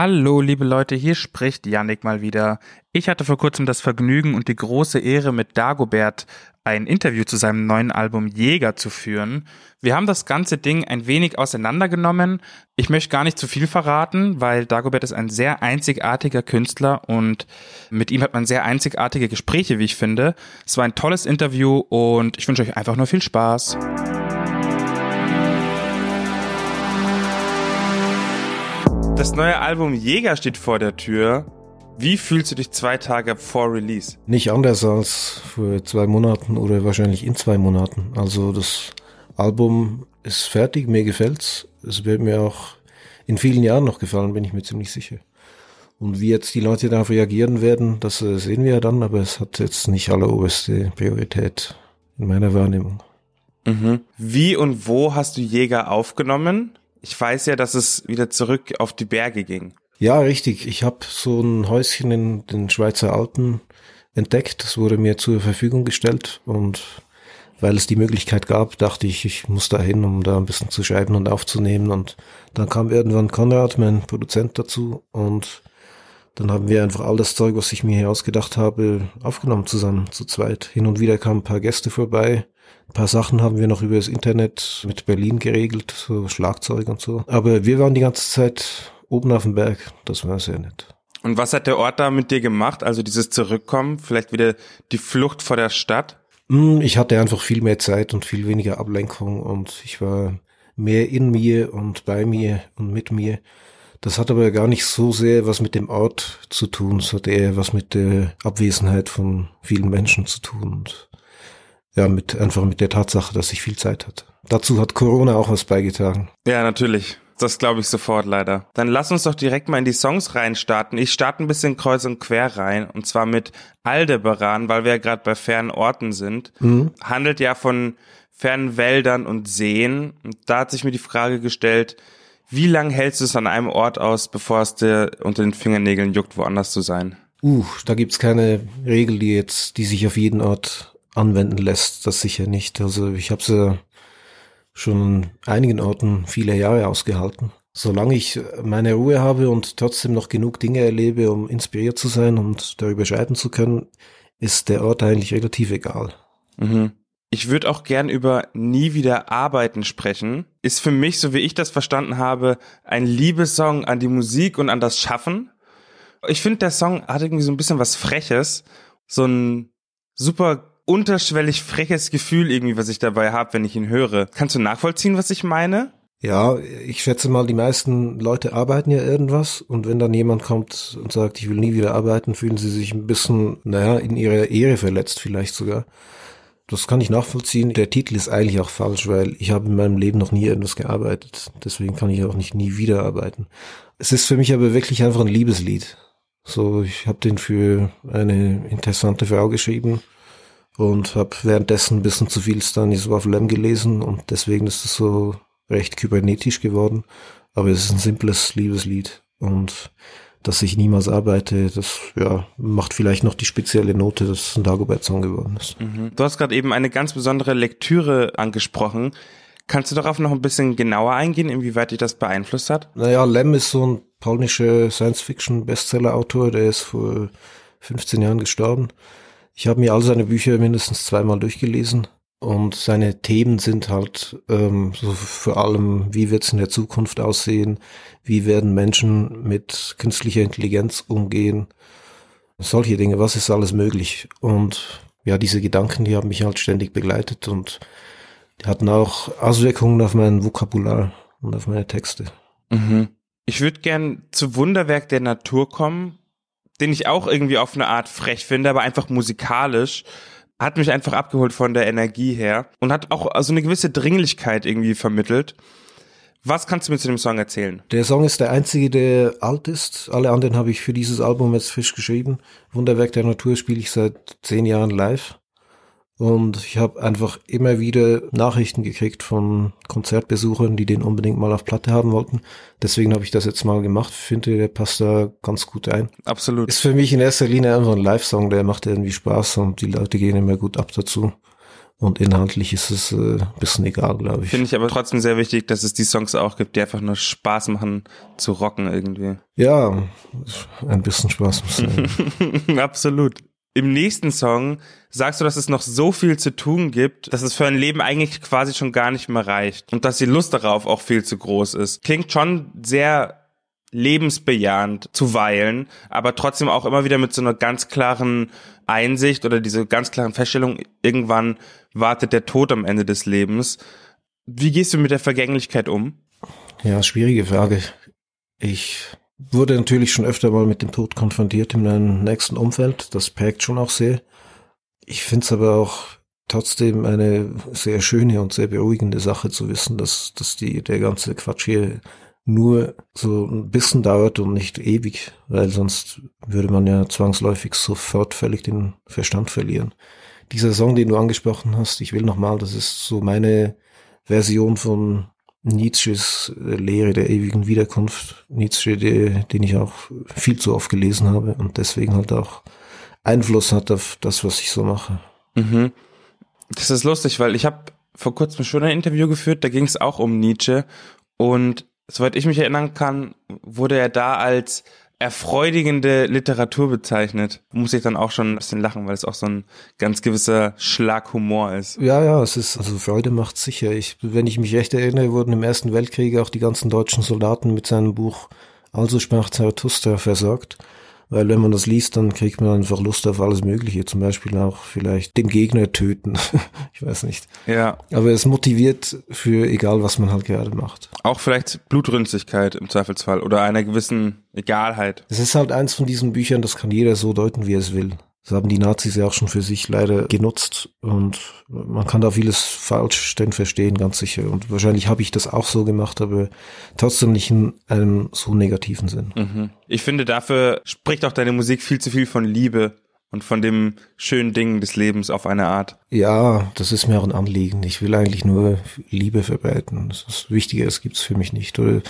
Hallo, liebe Leute, hier spricht Yannick mal wieder. Ich hatte vor kurzem das Vergnügen und die große Ehre, mit Dagobert ein Interview zu seinem neuen Album Jäger zu führen. Wir haben das ganze Ding ein wenig auseinandergenommen. Ich möchte gar nicht zu viel verraten, weil Dagobert ist ein sehr einzigartiger Künstler und mit ihm hat man sehr einzigartige Gespräche, wie ich finde. Es war ein tolles Interview und ich wünsche euch einfach nur viel Spaß. Das neue Album Jäger steht vor der Tür. Wie fühlst du dich zwei Tage vor Release? Nicht anders als vor zwei Monaten oder wahrscheinlich in zwei Monaten. Also das Album ist fertig, mir gefällt's. Es wird mir auch in vielen Jahren noch gefallen, bin ich mir ziemlich sicher. Und wie jetzt die Leute darauf reagieren werden, das äh, sehen wir ja dann, aber es hat jetzt nicht alleroberste Priorität in meiner Wahrnehmung. Mhm. Wie und wo hast du Jäger aufgenommen? Ich weiß ja, dass es wieder zurück auf die Berge ging. Ja, richtig. Ich habe so ein Häuschen in den Schweizer Alpen entdeckt. Das wurde mir zur Verfügung gestellt und weil es die Möglichkeit gab, dachte ich, ich muss da hin, um da ein bisschen zu schreiben und aufzunehmen. Und dann kam irgendwann Konrad, mein Produzent, dazu und dann haben wir einfach all das Zeug, was ich mir hier ausgedacht habe, aufgenommen zusammen, zu zweit. Hin und wieder kamen ein paar Gäste vorbei. Ein paar Sachen haben wir noch über das Internet mit Berlin geregelt, so Schlagzeug und so. Aber wir waren die ganze Zeit oben auf dem Berg. Das war sehr nett. Und was hat der Ort da mit dir gemacht? Also dieses Zurückkommen, vielleicht wieder die Flucht vor der Stadt? Hm, ich hatte einfach viel mehr Zeit und viel weniger Ablenkung und ich war mehr in mir und bei mir und mit mir. Das hat aber gar nicht so sehr was mit dem Ort zu tun, es hat eher was mit der Abwesenheit von vielen Menschen zu tun und ja, mit, einfach mit der Tatsache, dass ich viel Zeit hatte. Dazu hat Corona auch was beigetragen. Ja, natürlich. Das glaube ich sofort leider. Dann lass uns doch direkt mal in die Songs reinstarten. Ich starte ein bisschen kreuz und quer rein und zwar mit Aldebaran, weil wir ja gerade bei fernen Orten sind. Mhm. Handelt ja von fernen Wäldern und Seen. Und da hat sich mir die Frage gestellt, wie lange hältst du es an einem Ort aus, bevor es dir unter den Fingernägeln juckt, woanders zu sein? Uh, da gibt's keine Regel, die jetzt, die sich auf jeden Ort anwenden lässt. Das sicher nicht. Also ich habe ja schon an einigen Orten viele Jahre ausgehalten. Solange ich meine Ruhe habe und trotzdem noch genug Dinge erlebe, um inspiriert zu sein und darüber schreiben zu können, ist der Ort eigentlich relativ egal. Mhm. Ich würde auch gern über nie wieder arbeiten sprechen. Ist für mich, so wie ich das verstanden habe, ein Liebessong an die Musik und an das Schaffen. Ich finde, der Song hat irgendwie so ein bisschen was Freches. So ein super unterschwellig freches Gefühl irgendwie, was ich dabei habe, wenn ich ihn höre. Kannst du nachvollziehen, was ich meine? Ja, ich schätze mal, die meisten Leute arbeiten ja irgendwas und wenn dann jemand kommt und sagt, ich will nie wieder arbeiten, fühlen sie sich ein bisschen, naja, in ihrer Ehre verletzt vielleicht sogar. Das kann ich nachvollziehen. Der Titel ist eigentlich auch falsch, weil ich habe in meinem Leben noch nie irgendwas gearbeitet. Deswegen kann ich auch nicht nie wieder arbeiten. Es ist für mich aber wirklich einfach ein Liebeslied. So, ich habe den für eine interessante Frau geschrieben und habe währenddessen ein bisschen zu viel Stanisław Lem gelesen und deswegen ist es so recht kybernetisch geworden. Aber es ist ein simples Liebeslied und dass ich niemals arbeite, das ja, macht vielleicht noch die spezielle Note, dass es ein Dagobert-Song geworden ist. Mhm. Du hast gerade eben eine ganz besondere Lektüre angesprochen. Kannst du darauf noch ein bisschen genauer eingehen, inwieweit dich das beeinflusst hat? Naja, Lem ist so ein polnischer Science-Fiction-Bestseller-Autor, der ist vor 15 Jahren gestorben. Ich habe mir all seine Bücher mindestens zweimal durchgelesen und seine Themen sind halt ähm, so vor allem, wie wird es in der Zukunft aussehen, wie werden Menschen mit künstlicher Intelligenz umgehen, solche Dinge, was ist alles möglich. Und ja, diese Gedanken, die haben mich halt ständig begleitet und die hatten auch Auswirkungen auf mein Vokabular und auf meine Texte. Mhm. Ich würde gern zu Wunderwerk der Natur kommen den ich auch irgendwie auf eine Art frech finde, aber einfach musikalisch hat mich einfach abgeholt von der Energie her und hat auch so eine gewisse Dringlichkeit irgendwie vermittelt. Was kannst du mir zu dem Song erzählen? Der Song ist der einzige, der alt ist. Alle anderen habe ich für dieses Album jetzt frisch geschrieben. Wunderwerk der Natur spiele ich seit zehn Jahren live. Und ich habe einfach immer wieder Nachrichten gekriegt von Konzertbesuchern, die den unbedingt mal auf Platte haben wollten. Deswegen habe ich das jetzt mal gemacht. Finde, der passt da ganz gut ein. Absolut. Ist für mich in erster Linie einfach ein Live-Song, der macht irgendwie Spaß und die Leute gehen immer gut ab dazu. Und inhaltlich ist es äh, ein bisschen egal, glaube ich. Finde ich aber trotzdem sehr wichtig, dass es die Songs auch gibt, die einfach nur Spaß machen zu rocken irgendwie. Ja, ein bisschen Spaß muss sein. Absolut. Im nächsten Song sagst du, dass es noch so viel zu tun gibt, dass es für ein Leben eigentlich quasi schon gar nicht mehr reicht und dass die Lust darauf auch viel zu groß ist. Klingt schon sehr lebensbejahend zuweilen, aber trotzdem auch immer wieder mit so einer ganz klaren Einsicht oder diese ganz klaren Feststellung, irgendwann wartet der Tod am Ende des Lebens. Wie gehst du mit der Vergänglichkeit um? Ja, schwierige Frage. Ich wurde natürlich schon öfter mal mit dem Tod konfrontiert in meinem nächsten Umfeld. Das prägt schon auch sehr. Ich finde es aber auch trotzdem eine sehr schöne und sehr beruhigende Sache zu wissen, dass, dass die, der ganze Quatsch hier nur so ein bisschen dauert und nicht ewig, weil sonst würde man ja zwangsläufig sofort völlig den Verstand verlieren. Dieser Song, den du angesprochen hast, ich will nochmal, das ist so meine Version von Nietzsches Lehre der ewigen Wiederkunft. Nietzsche, die, den ich auch viel zu oft gelesen habe und deswegen halt auch Einfluss hat auf das, was ich so mache. Mhm. Das ist lustig, weil ich habe vor kurzem schon ein Interview geführt, da ging es auch um Nietzsche und soweit ich mich erinnern kann, wurde er da als erfreudigende Literatur bezeichnet. Muss ich dann auch schon ein bisschen lachen, weil es auch so ein ganz gewisser Schlag Humor ist. Ja, ja, es ist, also Freude macht sicher. Ich, wenn ich mich recht erinnere, wurden im Ersten Weltkrieg auch die ganzen deutschen Soldaten mit seinem Buch Also sprach Zarathustra versorgt. Weil wenn man das liest, dann kriegt man einfach Lust auf alles Mögliche. Zum Beispiel auch vielleicht den Gegner töten. ich weiß nicht. Ja. Aber es motiviert für egal, was man halt gerade macht. Auch vielleicht Blutrünstigkeit im Zweifelsfall oder einer gewissen Egalheit. Es ist halt eins von diesen Büchern, das kann jeder so deuten, wie er es will. Das haben die Nazis ja auch schon für sich leider genutzt und man kann da vieles falsch denn verstehen, ganz sicher. Und wahrscheinlich habe ich das auch so gemacht, aber trotzdem nicht in einem so negativen Sinn. Mhm. Ich finde, dafür spricht auch deine Musik viel zu viel von Liebe und von dem schönen Ding des Lebens auf eine Art. Ja, das ist mir auch ein Anliegen. Ich will eigentlich nur Liebe verbreiten. Das ist wichtiger, das gibt's für mich nicht. Oder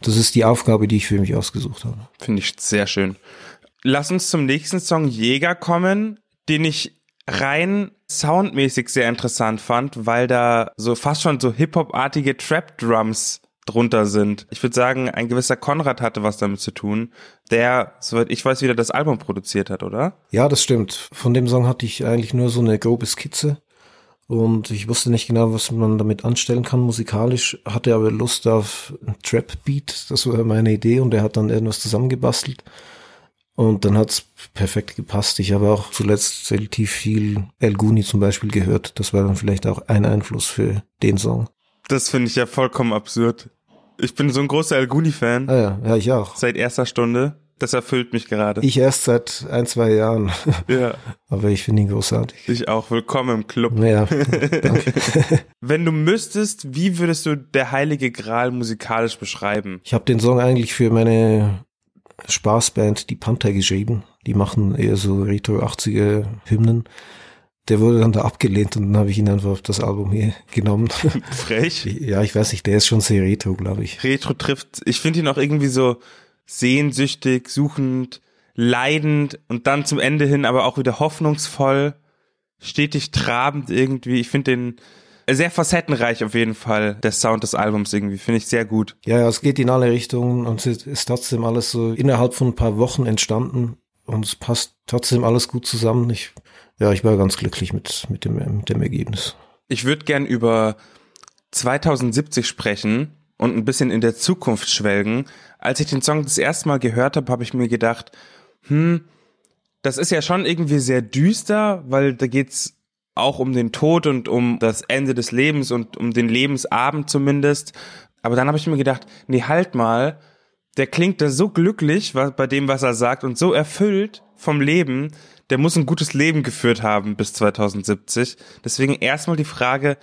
das ist die Aufgabe, die ich für mich ausgesucht habe. Finde ich sehr schön. Lass uns zum nächsten Song Jäger kommen, den ich rein soundmäßig sehr interessant fand, weil da so fast schon so Hip-Hop-artige Trap-Drums drunter sind. Ich würde sagen, ein gewisser Konrad hatte was damit zu tun, der, soweit ich weiß, wieder das Album produziert hat, oder? Ja, das stimmt. Von dem Song hatte ich eigentlich nur so eine grobe Skizze und ich wusste nicht genau, was man damit anstellen kann musikalisch, hatte aber Lust auf ein Trap-Beat, das war meine Idee und er hat dann irgendwas zusammengebastelt. Und dann hat's perfekt gepasst. Ich habe auch zuletzt relativ viel El Guni zum Beispiel gehört. Das war dann vielleicht auch ein Einfluss für den Song. Das finde ich ja vollkommen absurd. Ich bin so ein großer El Guni-Fan. Ah ja, ja, ich auch. Seit erster Stunde. Das erfüllt mich gerade. Ich erst seit ein, zwei Jahren. Ja. Aber ich finde ihn großartig. Ich auch. Willkommen im Club. Ja, danke. Wenn du müsstest, wie würdest du der Heilige Gral musikalisch beschreiben? Ich habe den Song eigentlich für meine Spaßband Die Panther geschrieben. Die machen eher so Retro 80er Hymnen. Der wurde dann da abgelehnt und dann habe ich ihn einfach auf das Album hier genommen. Frech. Ja, ich weiß nicht, der ist schon sehr retro, glaube ich. Retro trifft, ich finde ihn auch irgendwie so sehnsüchtig, suchend, leidend und dann zum Ende hin aber auch wieder hoffnungsvoll, stetig trabend irgendwie. Ich finde den sehr facettenreich auf jeden Fall, der Sound des Albums irgendwie. Finde ich sehr gut. Ja, ja, es geht in alle Richtungen und es ist trotzdem alles so innerhalb von ein paar Wochen entstanden und es passt trotzdem alles gut zusammen. Ich, ja, ich war ganz glücklich mit, mit, dem, mit dem Ergebnis. Ich würde gern über 2070 sprechen und ein bisschen in der Zukunft schwelgen. Als ich den Song das erste Mal gehört habe, habe ich mir gedacht, hm, das ist ja schon irgendwie sehr düster, weil da geht's auch um den Tod und um das Ende des Lebens und um den Lebensabend zumindest. Aber dann habe ich mir gedacht, nee, halt mal, der klingt da so glücklich bei dem, was er sagt und so erfüllt vom Leben, der muss ein gutes Leben geführt haben bis 2070. Deswegen erstmal die Frage,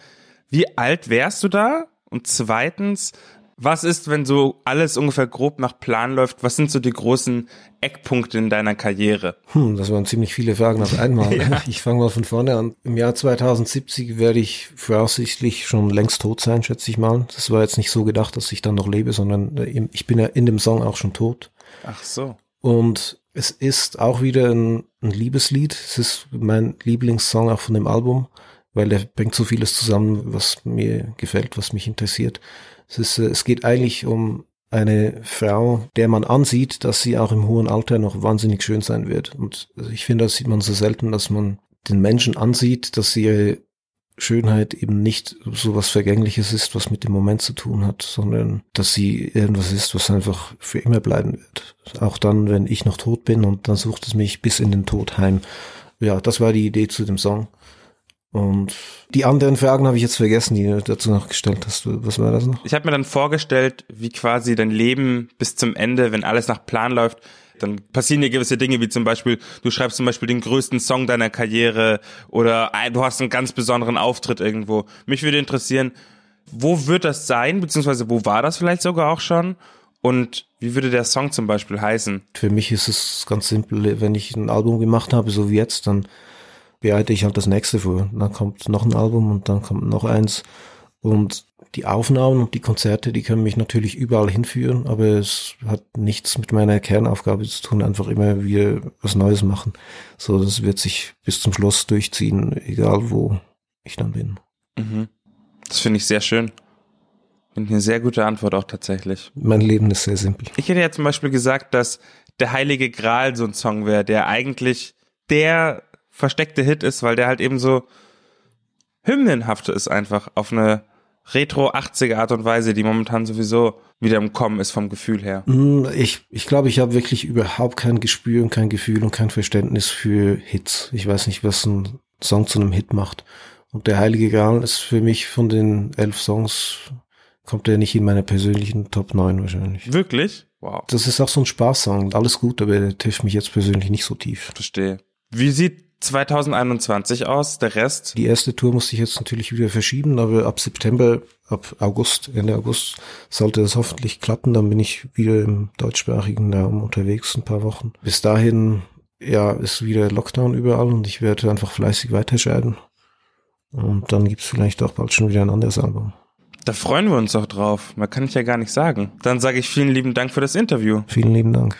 wie alt wärst du da? Und zweitens, was ist, wenn so alles ungefähr grob nach Plan läuft? Was sind so die großen Eckpunkte in deiner Karriere? Hm, das waren ziemlich viele Fragen auf einmal. ja. Ich fange mal von vorne an. Im Jahr 2070 werde ich voraussichtlich schon längst tot sein, schätze ich mal. Das war jetzt nicht so gedacht, dass ich dann noch lebe, sondern äh, ich bin ja in dem Song auch schon tot. Ach so. Und es ist auch wieder ein, ein Liebeslied. Es ist mein Lieblingssong auch von dem Album weil er bringt so vieles zusammen, was mir gefällt, was mich interessiert. Es, ist, äh, es geht eigentlich um eine Frau, der man ansieht, dass sie auch im hohen Alter noch wahnsinnig schön sein wird. Und ich finde, das sieht man so selten, dass man den Menschen ansieht, dass ihre Schönheit eben nicht so was Vergängliches ist, was mit dem Moment zu tun hat, sondern dass sie irgendwas ist, was einfach für immer bleiben wird. Auch dann, wenn ich noch tot bin und dann sucht es mich bis in den Tod heim. Ja, das war die Idee zu dem Song. Und die anderen Fragen habe ich jetzt vergessen, die du dazu noch gestellt hast. Was war das noch? Ich habe mir dann vorgestellt, wie quasi dein Leben bis zum Ende, wenn alles nach Plan läuft, dann passieren dir gewisse Dinge, wie zum Beispiel, du schreibst zum Beispiel den größten Song deiner Karriere oder du hast einen ganz besonderen Auftritt irgendwo. Mich würde interessieren, wo wird das sein, beziehungsweise wo war das vielleicht sogar auch schon? Und wie würde der Song zum Beispiel heißen? Für mich ist es ganz simpel, wenn ich ein Album gemacht habe, so wie jetzt, dann bereite ich halt das nächste vor. Dann kommt noch ein Album und dann kommt noch eins. Und die Aufnahmen und die Konzerte, die können mich natürlich überall hinführen, aber es hat nichts mit meiner Kernaufgabe zu tun, einfach immer wieder was Neues machen. So, das wird sich bis zum Schluss durchziehen, egal wo ich dann bin. Mhm. Das finde ich sehr schön. Finde eine sehr gute Antwort auch tatsächlich. Mein Leben ist sehr simpel. Ich hätte ja zum Beispiel gesagt, dass der Heilige Gral so ein Song wäre, der eigentlich der versteckte Hit ist, weil der halt eben so hymnenhaft ist einfach auf eine Retro 80er Art und Weise, die momentan sowieso wieder im Kommen ist vom Gefühl her. Mm, ich ich, glaube, ich habe wirklich überhaupt kein Gespür und kein Gefühl und kein Verständnis für Hits. Ich weiß nicht, was ein Song zu einem Hit macht. Und der Heilige Gral ist für mich von den elf Songs, kommt der nicht in meine persönlichen Top 9 wahrscheinlich. Wirklich? Wow. Das ist auch so ein Spaßsong. Alles gut, aber der trifft mich jetzt persönlich nicht so tief. Verstehe. Wie sieht 2021 aus, der Rest? Die erste Tour musste ich jetzt natürlich wieder verschieben, aber ab September, ab August, Ende August sollte das hoffentlich klappen. Dann bin ich wieder im deutschsprachigen Raum unterwegs, ein paar Wochen. Bis dahin, ja, ist wieder Lockdown überall und ich werde einfach fleißig weiterschreiben. Und dann gibt's vielleicht auch bald schon wieder ein anderes Album. Da freuen wir uns auch drauf. Man kann ich ja gar nicht sagen. Dann sage ich vielen lieben Dank für das Interview. Vielen lieben Dank.